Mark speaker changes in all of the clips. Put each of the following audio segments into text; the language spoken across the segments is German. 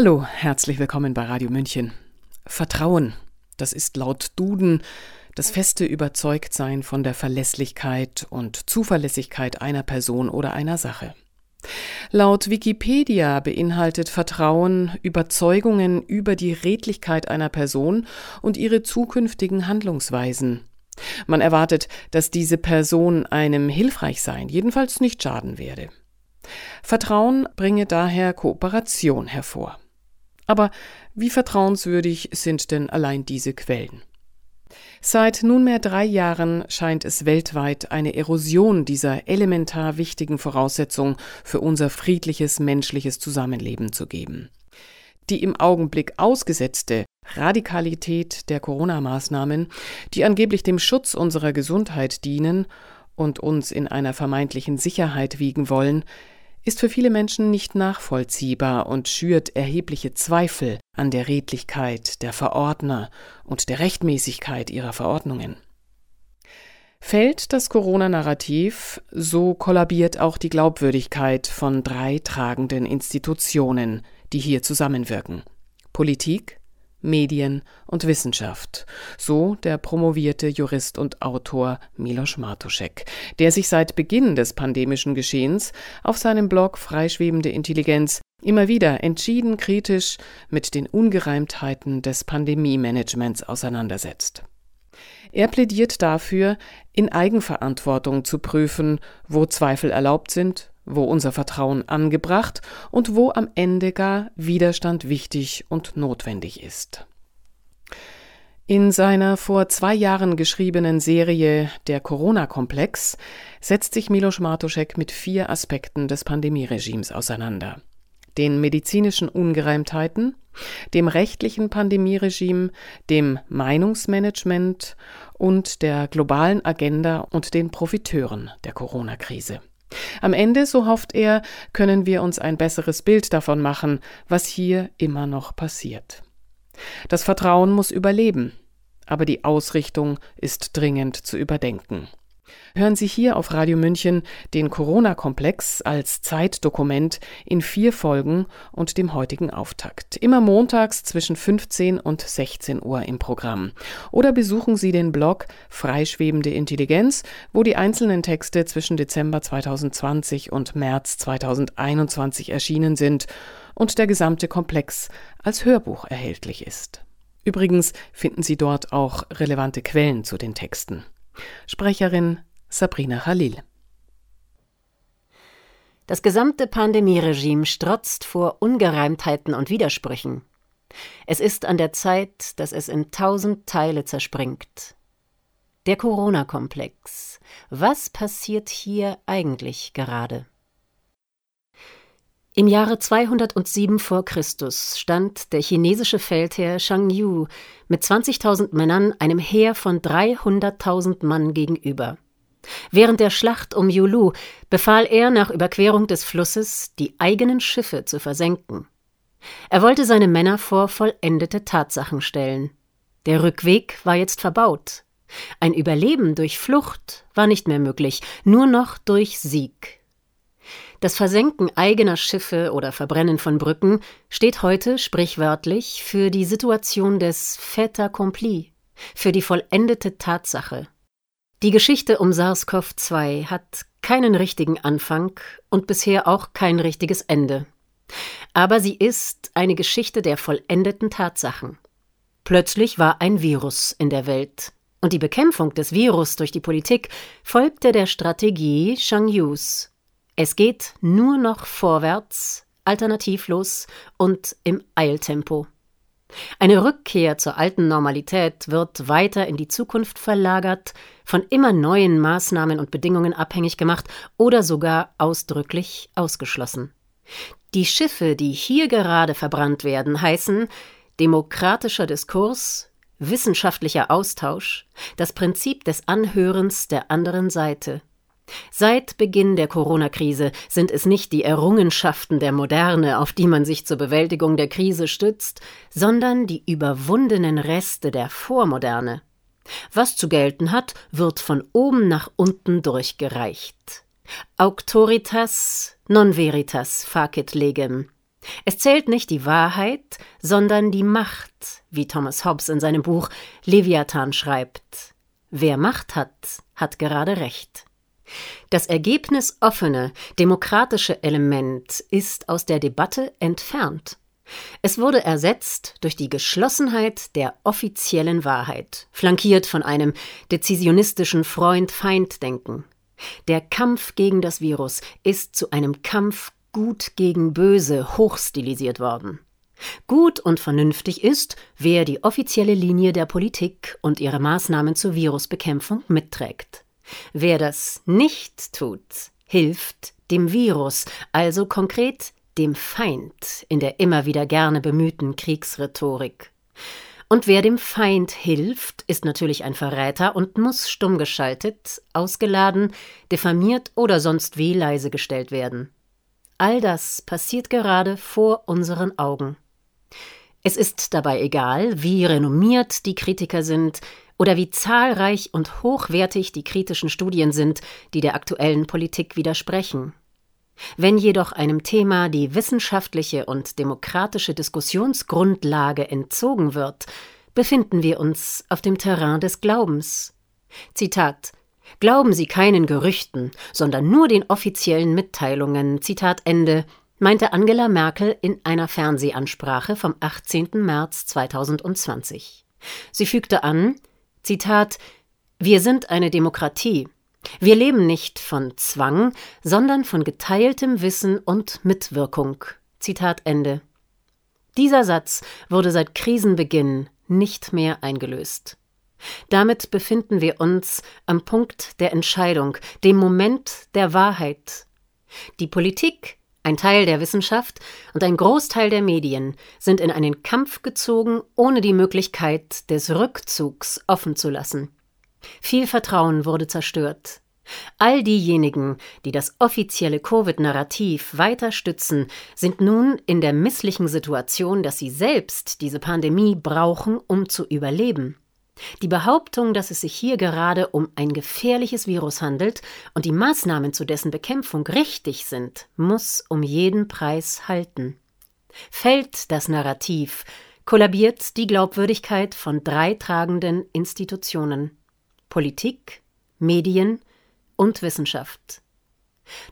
Speaker 1: Hallo, herzlich willkommen bei Radio München. Vertrauen, das ist laut Duden das feste Überzeugtsein von der Verlässlichkeit und Zuverlässigkeit einer Person oder einer Sache. Laut Wikipedia beinhaltet Vertrauen Überzeugungen über die Redlichkeit einer Person und ihre zukünftigen Handlungsweisen. Man erwartet, dass diese Person einem hilfreich sein, jedenfalls nicht schaden werde. Vertrauen bringe daher Kooperation hervor. Aber wie vertrauenswürdig sind denn allein diese Quellen? Seit nunmehr drei Jahren scheint es weltweit eine Erosion dieser elementar wichtigen Voraussetzung für unser friedliches menschliches Zusammenleben zu geben. Die im Augenblick ausgesetzte Radikalität der Corona-Maßnahmen, die angeblich dem Schutz unserer Gesundheit dienen und uns in einer vermeintlichen Sicherheit wiegen wollen, ist für viele Menschen nicht nachvollziehbar und schürt erhebliche Zweifel an der Redlichkeit der Verordner und der Rechtmäßigkeit ihrer Verordnungen. Fällt das Corona-Narrativ, so kollabiert auch die Glaubwürdigkeit von drei tragenden Institutionen, die hier zusammenwirken Politik, Medien und Wissenschaft, so der promovierte Jurist und Autor Milos Martuschek, der sich seit Beginn des pandemischen Geschehens auf seinem Blog Freischwebende Intelligenz immer wieder entschieden kritisch mit den Ungereimtheiten des Pandemie-Managements auseinandersetzt. Er plädiert dafür, in Eigenverantwortung zu prüfen, wo Zweifel erlaubt sind wo unser Vertrauen angebracht und wo am Ende gar Widerstand wichtig und notwendig ist. In seiner vor zwei Jahren geschriebenen Serie Der Corona-Komplex setzt sich Milos Martuschek mit vier Aspekten des Pandemieregimes auseinander. Den medizinischen Ungereimtheiten, dem rechtlichen Pandemieregime, dem Meinungsmanagement und der globalen Agenda und den Profiteuren der Corona-Krise. Am Ende, so hofft er, können wir uns ein besseres Bild davon machen, was hier immer noch passiert. Das Vertrauen muss überleben, aber die Ausrichtung ist dringend zu überdenken. Hören Sie hier auf Radio München den Corona-Komplex als Zeitdokument in vier Folgen und dem heutigen Auftakt. Immer montags zwischen 15 und 16 Uhr im Programm. Oder besuchen Sie den Blog Freischwebende Intelligenz, wo die einzelnen Texte zwischen Dezember 2020 und März 2021 erschienen sind und der gesamte Komplex als Hörbuch erhältlich ist. Übrigens finden Sie dort auch relevante Quellen zu den Texten. Sprecherin Sabrina Khalil.
Speaker 2: Das gesamte Pandemieregime strotzt vor Ungereimtheiten und Widersprüchen. Es ist an der Zeit, dass es in tausend Teile zerspringt. Der Corona-Komplex. Was passiert hier eigentlich gerade? Im Jahre 207 vor Christus stand der chinesische Feldherr Shang Yu mit 20.000 Männern einem Heer von 300.000 Mann gegenüber. Während der Schlacht um Yulu befahl er nach Überquerung des Flusses, die eigenen Schiffe zu versenken. Er wollte seine Männer vor vollendete Tatsachen stellen. Der Rückweg war jetzt verbaut. Ein Überleben durch Flucht war nicht mehr möglich, nur noch durch Sieg. Das Versenken eigener Schiffe oder Verbrennen von Brücken steht heute sprichwörtlich für die Situation des fait accompli, für die vollendete Tatsache. Die Geschichte um SARS-CoV-2 hat keinen richtigen Anfang und bisher auch kein richtiges Ende. Aber sie ist eine Geschichte der vollendeten Tatsachen. Plötzlich war ein Virus in der Welt. Und die Bekämpfung des Virus durch die Politik folgte der Strategie Shang Yus, es geht nur noch vorwärts, alternativlos und im Eiltempo. Eine Rückkehr zur alten Normalität wird weiter in die Zukunft verlagert, von immer neuen Maßnahmen und Bedingungen abhängig gemacht oder sogar ausdrücklich ausgeschlossen. Die Schiffe, die hier gerade verbrannt werden, heißen demokratischer Diskurs, wissenschaftlicher Austausch, das Prinzip des Anhörens der anderen Seite, Seit Beginn der Corona-Krise sind es nicht die Errungenschaften der Moderne, auf die man sich zur Bewältigung der Krise stützt, sondern die überwundenen Reste der Vormoderne. Was zu gelten hat, wird von oben nach unten durchgereicht. Auctoritas non veritas facit legem. Es zählt nicht die Wahrheit, sondern die Macht, wie Thomas Hobbes in seinem Buch Leviathan schreibt. Wer Macht hat, hat gerade Recht. Das ergebnisoffene, demokratische Element ist aus der Debatte entfernt. Es wurde ersetzt durch die Geschlossenheit der offiziellen Wahrheit, flankiert von einem dezisionistischen Freund-Feind-Denken. Der Kampf gegen das Virus ist zu einem Kampf Gut gegen Böse hochstilisiert worden. Gut und vernünftig ist, wer die offizielle Linie der Politik und ihre Maßnahmen zur Virusbekämpfung mitträgt. Wer das nicht tut, hilft dem Virus, also konkret dem Feind in der immer wieder gerne bemühten Kriegsrhetorik. Und wer dem Feind hilft, ist natürlich ein Verräter und muss stumm geschaltet, ausgeladen, diffamiert oder sonst wie leise gestellt werden. All das passiert gerade vor unseren Augen. Es ist dabei egal, wie renommiert die Kritiker sind oder wie zahlreich und hochwertig die kritischen Studien sind, die der aktuellen Politik widersprechen. Wenn jedoch einem Thema die wissenschaftliche und demokratische Diskussionsgrundlage entzogen wird, befinden wir uns auf dem Terrain des Glaubens. Zitat Glauben Sie keinen Gerüchten, sondern nur den offiziellen Mitteilungen, Zitat Ende, meinte Angela Merkel in einer Fernsehansprache vom 18. März 2020. Sie fügte an, Zitat, Wir sind eine Demokratie. Wir leben nicht von Zwang, sondern von geteiltem Wissen und Mitwirkung. Zitat Ende. Dieser Satz wurde seit Krisenbeginn nicht mehr eingelöst. Damit befinden wir uns am Punkt der Entscheidung, dem Moment der Wahrheit. Die Politik, ein Teil der Wissenschaft und ein Großteil der Medien sind in einen Kampf gezogen, ohne die Möglichkeit des Rückzugs offen zu lassen. Viel Vertrauen wurde zerstört. All diejenigen, die das offizielle Covid-Narrativ weiter stützen, sind nun in der misslichen Situation, dass sie selbst diese Pandemie brauchen, um zu überleben. Die Behauptung, dass es sich hier gerade um ein gefährliches Virus handelt und die Maßnahmen zu dessen Bekämpfung richtig sind, muss um jeden Preis halten. Fällt das Narrativ, kollabiert die Glaubwürdigkeit von drei tragenden Institutionen Politik, Medien und Wissenschaft.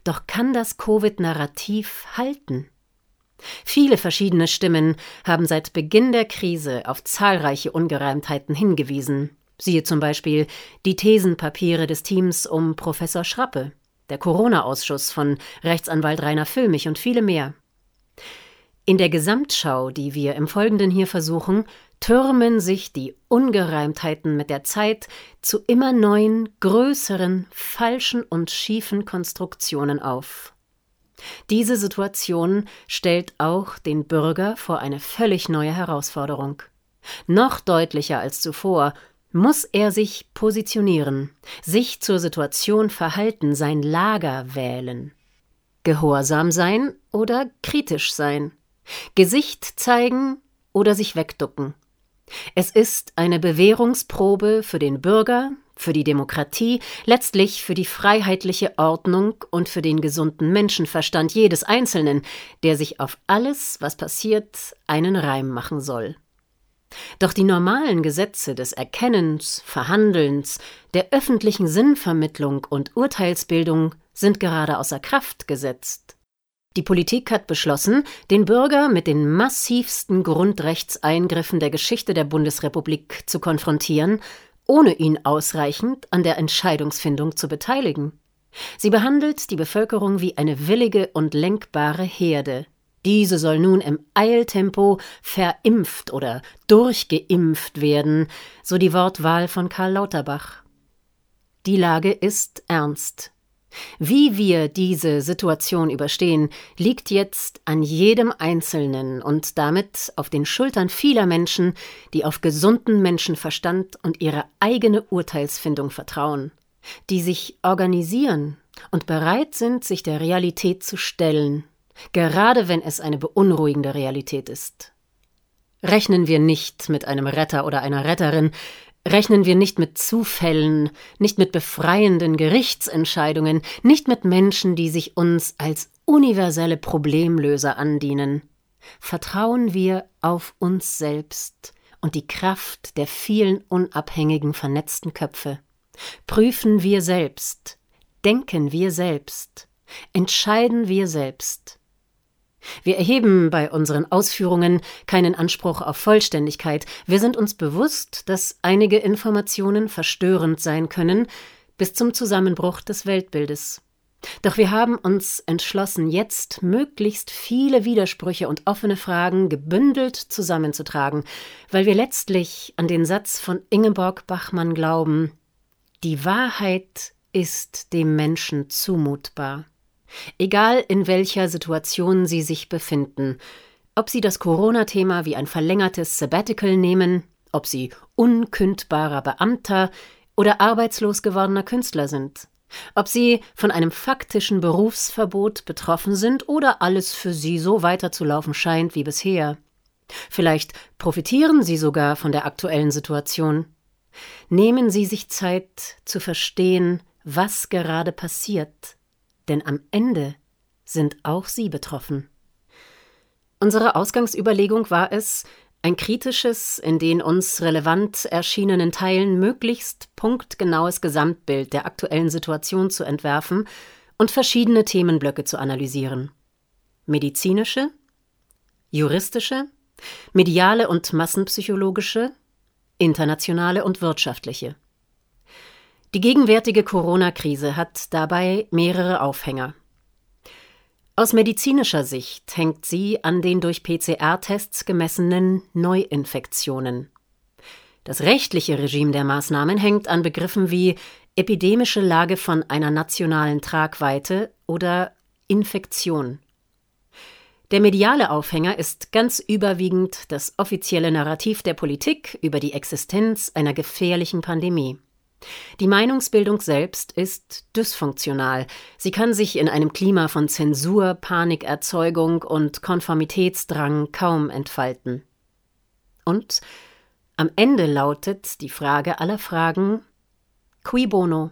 Speaker 2: Doch kann das Covid-Narrativ halten? Viele verschiedene Stimmen haben seit Beginn der Krise auf zahlreiche Ungereimtheiten hingewiesen. Siehe zum Beispiel die Thesenpapiere des Teams um Professor Schrappe, der Corona-Ausschuss von Rechtsanwalt Rainer Füllmich und viele mehr. In der Gesamtschau, die wir im Folgenden hier versuchen, türmen sich die Ungereimtheiten mit der Zeit zu immer neuen, größeren, falschen und schiefen Konstruktionen auf. Diese Situation stellt auch den Bürger vor eine völlig neue Herausforderung. Noch deutlicher als zuvor muss er sich positionieren, sich zur Situation verhalten, sein Lager wählen. Gehorsam sein oder kritisch sein, Gesicht zeigen oder sich wegducken. Es ist eine Bewährungsprobe für den Bürger, für die Demokratie, letztlich für die freiheitliche Ordnung und für den gesunden Menschenverstand jedes Einzelnen, der sich auf alles, was passiert, einen Reim machen soll. Doch die normalen Gesetze des Erkennens, Verhandelns, der öffentlichen Sinnvermittlung und Urteilsbildung sind gerade außer Kraft gesetzt. Die Politik hat beschlossen, den Bürger mit den massivsten Grundrechtseingriffen der Geschichte der Bundesrepublik zu konfrontieren ohne ihn ausreichend an der Entscheidungsfindung zu beteiligen. Sie behandelt die Bevölkerung wie eine willige und lenkbare Herde. Diese soll nun im Eiltempo verimpft oder durchgeimpft werden, so die Wortwahl von Karl Lauterbach. Die Lage ist ernst. Wie wir diese Situation überstehen, liegt jetzt an jedem Einzelnen und damit auf den Schultern vieler Menschen, die auf gesunden Menschenverstand und ihre eigene Urteilsfindung vertrauen, die sich organisieren und bereit sind, sich der Realität zu stellen, gerade wenn es eine beunruhigende Realität ist. Rechnen wir nicht mit einem Retter oder einer Retterin, Rechnen wir nicht mit Zufällen, nicht mit befreienden Gerichtsentscheidungen, nicht mit Menschen, die sich uns als universelle Problemlöser andienen. Vertrauen wir auf uns selbst und die Kraft der vielen unabhängigen vernetzten Köpfe. Prüfen wir selbst, denken wir selbst, entscheiden wir selbst. Wir erheben bei unseren Ausführungen keinen Anspruch auf Vollständigkeit. Wir sind uns bewusst, dass einige Informationen verstörend sein können bis zum Zusammenbruch des Weltbildes. Doch wir haben uns entschlossen, jetzt möglichst viele Widersprüche und offene Fragen gebündelt zusammenzutragen, weil wir letztlich an den Satz von Ingeborg Bachmann glauben Die Wahrheit ist dem Menschen zumutbar. Egal in welcher Situation Sie sich befinden, ob Sie das Corona-Thema wie ein verlängertes Sabbatical nehmen, ob Sie unkündbarer Beamter oder arbeitslos gewordener Künstler sind, ob Sie von einem faktischen Berufsverbot betroffen sind oder alles für Sie so weiterzulaufen scheint wie bisher. Vielleicht profitieren Sie sogar von der aktuellen Situation. Nehmen Sie sich Zeit zu verstehen, was gerade passiert denn am Ende sind auch sie betroffen. Unsere Ausgangsüberlegung war es, ein kritisches, in den uns relevant erschienenen Teilen möglichst punktgenaues Gesamtbild der aktuellen Situation zu entwerfen und verschiedene Themenblöcke zu analysieren. Medizinische, juristische, mediale und massenpsychologische, internationale und wirtschaftliche. Die gegenwärtige Corona-Krise hat dabei mehrere Aufhänger. Aus medizinischer Sicht hängt sie an den durch PCR-Tests gemessenen Neuinfektionen. Das rechtliche Regime der Maßnahmen hängt an Begriffen wie epidemische Lage von einer nationalen Tragweite oder Infektion. Der mediale Aufhänger ist ganz überwiegend das offizielle Narrativ der Politik über die Existenz einer gefährlichen Pandemie. Die Meinungsbildung selbst ist dysfunktional. Sie kann sich in einem Klima von Zensur, Panikerzeugung und Konformitätsdrang kaum entfalten. Und am Ende lautet die Frage aller Fragen Qui bono?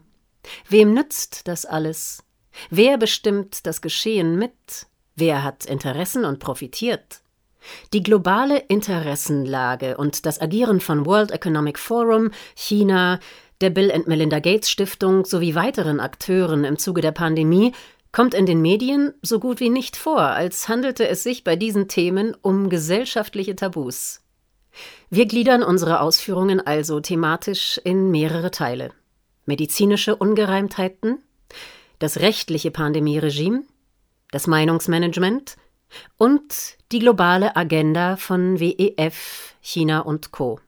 Speaker 2: Wem nützt das alles? Wer bestimmt das Geschehen mit? Wer hat Interessen und profitiert? Die globale Interessenlage und das Agieren von World Economic Forum, China, der Bill and Melinda Gates Stiftung sowie weiteren Akteuren im Zuge der Pandemie kommt in den Medien so gut wie nicht vor, als handelte es sich bei diesen Themen um gesellschaftliche Tabus. Wir gliedern unsere Ausführungen also thematisch in mehrere Teile. Medizinische Ungereimtheiten, das rechtliche Pandemieregime, das Meinungsmanagement und die globale Agenda von WEF, China und Co.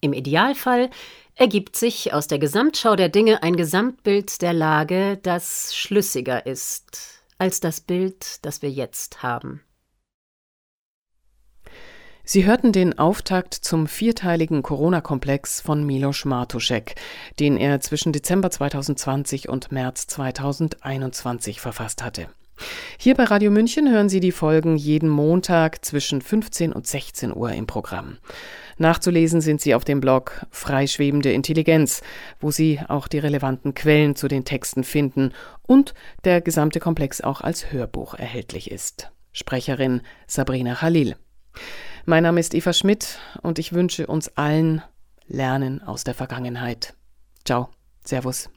Speaker 2: Im Idealfall ergibt sich aus der Gesamtschau der Dinge ein Gesamtbild der Lage, das schlüssiger ist als das Bild, das wir jetzt haben.
Speaker 1: Sie hörten den Auftakt zum vierteiligen Corona-Komplex von Milos Martuszek, den er zwischen Dezember 2020 und März 2021 verfasst hatte. Hier bei Radio München hören Sie die Folgen jeden Montag zwischen 15 und 16 Uhr im Programm. Nachzulesen sind sie auf dem Blog Freischwebende Intelligenz, wo Sie auch die relevanten Quellen zu den Texten finden und der gesamte Komplex auch als Hörbuch erhältlich ist. Sprecherin Sabrina Khalil. Mein Name ist Eva Schmidt und ich wünsche uns allen Lernen aus der Vergangenheit. Ciao, Servus.